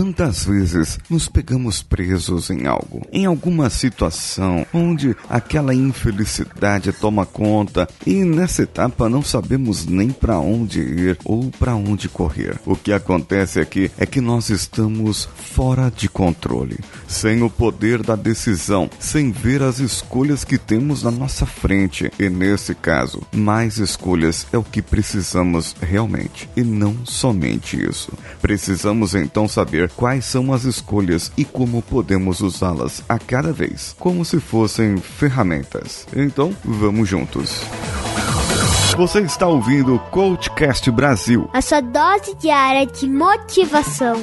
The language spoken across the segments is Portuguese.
Quantas vezes nos pegamos presos em algo, em alguma situação onde aquela infelicidade toma conta e nessa etapa não sabemos nem para onde ir ou para onde correr. O que acontece aqui é que nós estamos fora de controle, sem o poder da decisão, sem ver as escolhas que temos na nossa frente. E nesse caso, mais escolhas é o que precisamos realmente, e não somente isso. Precisamos então saber quais são as escolhas e como podemos usá-las a cada vez, como se fossem ferramentas. Então, vamos juntos. Você está ouvindo o Coachcast Brasil a sua dose diária de motivação.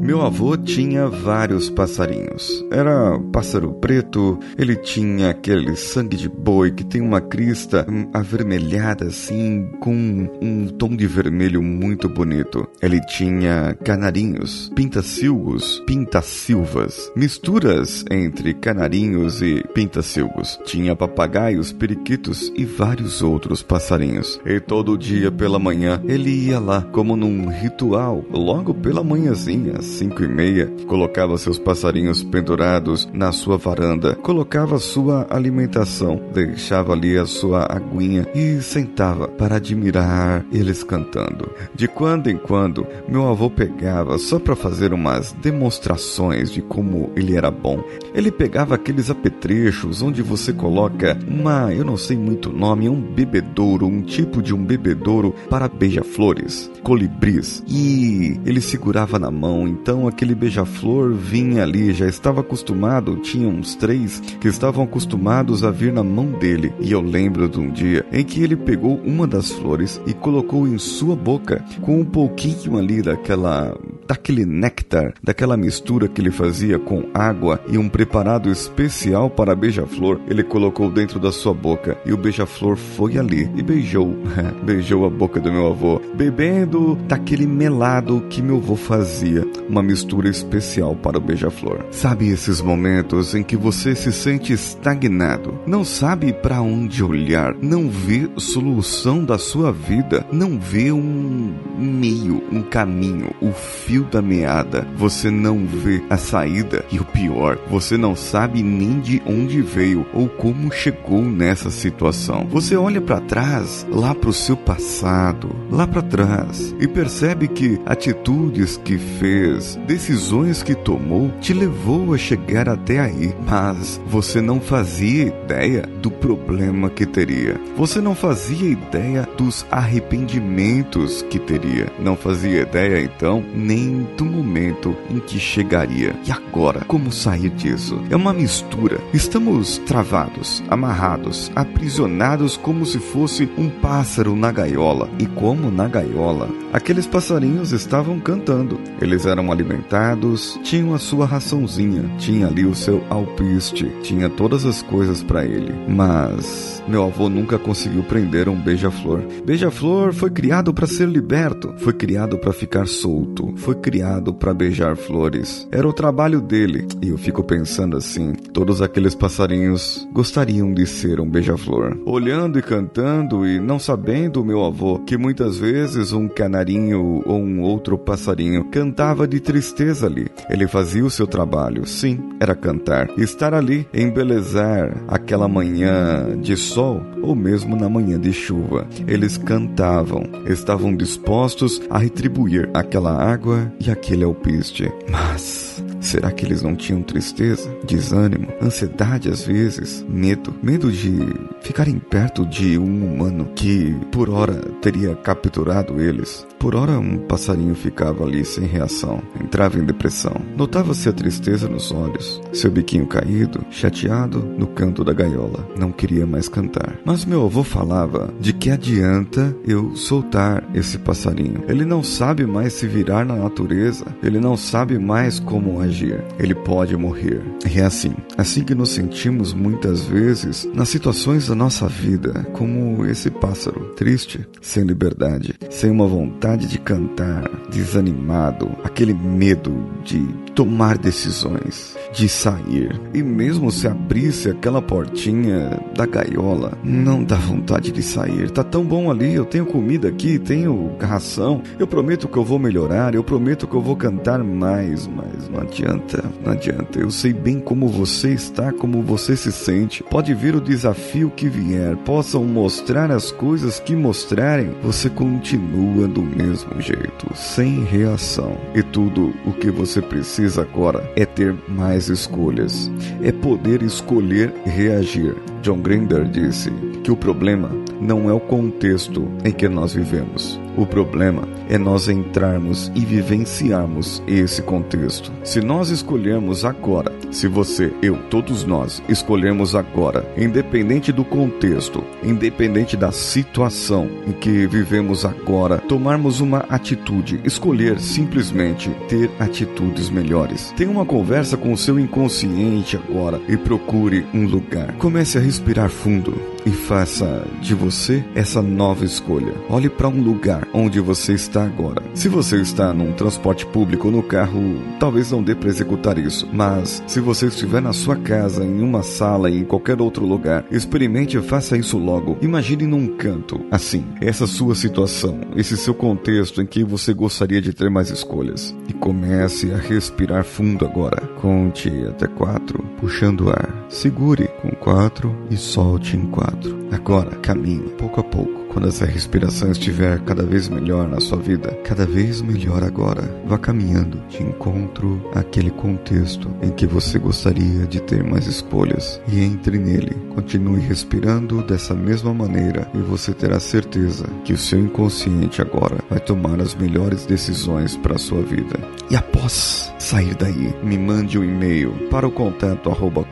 Meu avô tinha vários passarinhos. Era pássaro preto, ele tinha aquele sangue de boi que tem uma crista avermelhada assim, com um tom de vermelho muito bonito. Ele tinha canarinhos, pintacilgos, pintacilvas, misturas entre canarinhos e pintacilgos. Tinha papagaios, periquitos e vários outros passarinhos. E todo dia pela manhã ele ia lá como num ritual, logo pela manhãzinha, cinco e meia, colocava seus passarinhos pendurados na sua varanda, colocava sua alimentação, deixava ali a sua aguinha e sentava para admirar eles cantando. De quando em quando, meu avô pegava só para fazer umas demonstrações de como ele era bom. Ele pegava aqueles apetrechos onde você coloca uma, eu não sei muito o nome, um bebedouro, um tipo de um bebedouro para beija-flores, colibris, e ele segurava na mão então aquele beija-flor vinha ali, já estava acostumado, tinha uns três que estavam acostumados a vir na mão dele. E eu lembro de um dia em que ele pegou uma das flores e colocou em sua boca com um pouquinho ali daquela daquele néctar, daquela mistura que ele fazia com água e um preparado especial para beija-flor, ele colocou dentro da sua boca e o beija-flor foi ali e beijou, beijou a boca do meu avô, bebendo daquele melado que meu avô fazia, uma mistura especial para o beija-flor. Sabe esses momentos em que você se sente estagnado, não sabe para onde olhar, não vê solução da sua vida, não vê um meio, um caminho, o fio da meada, você não vê a saída e o pior, você não sabe nem de onde veio ou como chegou nessa situação. Você olha para trás, lá para o seu passado, lá para trás e percebe que atitudes que fez, decisões que tomou, te levou a chegar até aí, mas você não fazia ideia do problema que teria. Você não fazia ideia dos arrependimentos que teria. Não fazia ideia então nem do momento em que chegaria. E agora, como sair disso? É uma mistura. Estamos travados, amarrados, aprisionados como se fosse um pássaro na gaiola. E como na gaiola, aqueles passarinhos estavam cantando. Eles eram alimentados, tinham a sua raçãozinha, tinha ali o seu alpiste, tinha todas as coisas para ele. Mas meu avô nunca conseguiu prender um beija-flor. Beija-flor foi criado para ser liberto, foi criado para ficar solto, foi criado para beijar flores. Era o trabalho dele. E eu fico pensando assim, todos aqueles passarinhos gostariam de ser um beija-flor. Olhando e cantando e não sabendo meu avô que muitas vezes um canarinho ou um outro passarinho cantava de tristeza ali. Ele fazia o seu trabalho, sim, era cantar, estar ali, embelezar aquela manhã de sol ou mesmo na manhã de chuva. Eles cantavam, estavam dispostos a retribuir aquela água e aquele alpiste. Mas Será que eles não tinham tristeza, desânimo, ansiedade às vezes, medo? Medo de ficarem perto de um humano que, por hora, teria capturado eles? Por hora, um passarinho ficava ali sem reação, entrava em depressão. Notava-se a tristeza nos olhos, seu biquinho caído, chateado no canto da gaiola. Não queria mais cantar. Mas meu avô falava de que adianta eu soltar esse passarinho. Ele não sabe mais se virar na natureza, ele não sabe mais como agir. Ele pode morrer. E é assim, assim que nos sentimos muitas vezes nas situações a nossa vida como esse pássaro, triste, sem liberdade, sem uma vontade de cantar, desanimado, aquele medo de tomar decisões, de sair. E mesmo se abrisse aquela portinha da gaiola, não dá vontade de sair. Tá tão bom ali, eu tenho comida aqui, tenho ração. Eu prometo que eu vou melhorar, eu prometo que eu vou cantar mais, mas não adianta, não adianta. Eu sei bem como você está, como você se sente. Pode vir o desafio que vier, possam mostrar as coisas que mostrarem, você continua do mesmo jeito, sem reação. E tudo o que você precisa agora é ter mais escolhas, é poder escolher reagir. John Grinder disse que o problema não é o contexto em que nós vivemos. O problema é nós entrarmos e vivenciarmos esse contexto. Se nós escolhermos agora, se você, eu, todos nós escolhermos agora, independente do contexto, independente da situação em que vivemos agora, tomarmos uma atitude, escolher simplesmente ter atitudes melhores. Tenha uma conversa com o seu inconsciente agora e procure um lugar. Comece a respirar fundo e faça de você essa nova escolha. Olhe para um lugar onde você está agora. Se você está num transporte público ou no carro, talvez não dê para executar isso, mas se você estiver na sua casa, em uma sala, em qualquer outro lugar, experimente e faça isso logo. Imagine num canto, assim, essa sua situação, esse seu contexto em que você gostaria de ter mais escolhas. E comece a respirar fundo agora. Conte até quatro, puxando o ar. Segure com quatro e solte em quatro. Agora, caminhe pouco a pouco. Quando essa respiração estiver cada vez melhor na sua vida, cada vez melhor agora, vá caminhando de encontro àquele contexto em que você gostaria de ter mais escolhas e entre nele. Continue respirando dessa mesma maneira e você terá certeza que o seu inconsciente agora vai tomar as melhores decisões para a sua vida. E após sair daí, me mande um e-mail para o contato arroba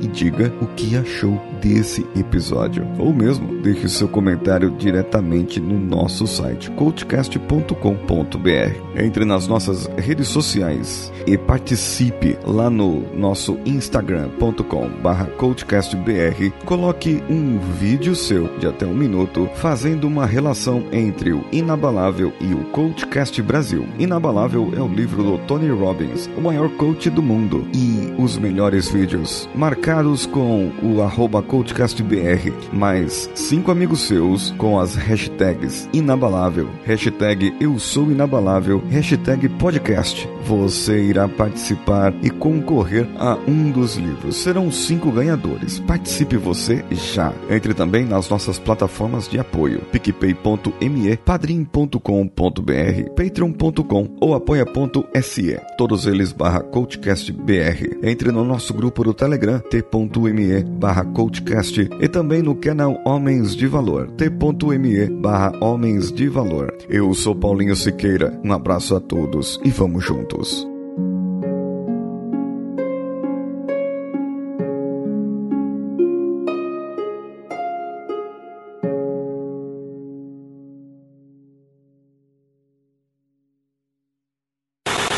e diga o que achou desse episódio. Ou mesmo deixe seu comentário diretamente no nosso site coachcast.com.br. Entre nas nossas redes sociais e participe lá no nosso instagram.com/coachcastbr. Coloque um vídeo seu de até um minuto fazendo uma relação entre o Inabalável e o Coachcast Brasil. Inabalável é o livro do Tony Robbins, o maior coach do mundo, e os melhores vídeos marcados com o arroba CoachCastBR, mais cinco amigos seus com as hashtags Inabalável, hashtag Eu Sou Inabalável, hashtag Podcast. Você irá participar e concorrer a um dos livros. Serão cinco ganhadores. Participe você já. Entre também nas nossas plataformas de apoio: picpay.me, padrim.com.br, patreon.com ou apoia.se. Todos eles barra CoachCastBR. Entre no nosso grupo do Telegram, t.me barra CoachCast e também no canal Homens de Valor, t.me barra Homens de Valor. Eu sou Paulinho Siqueira, um abraço a todos e vamos juntos.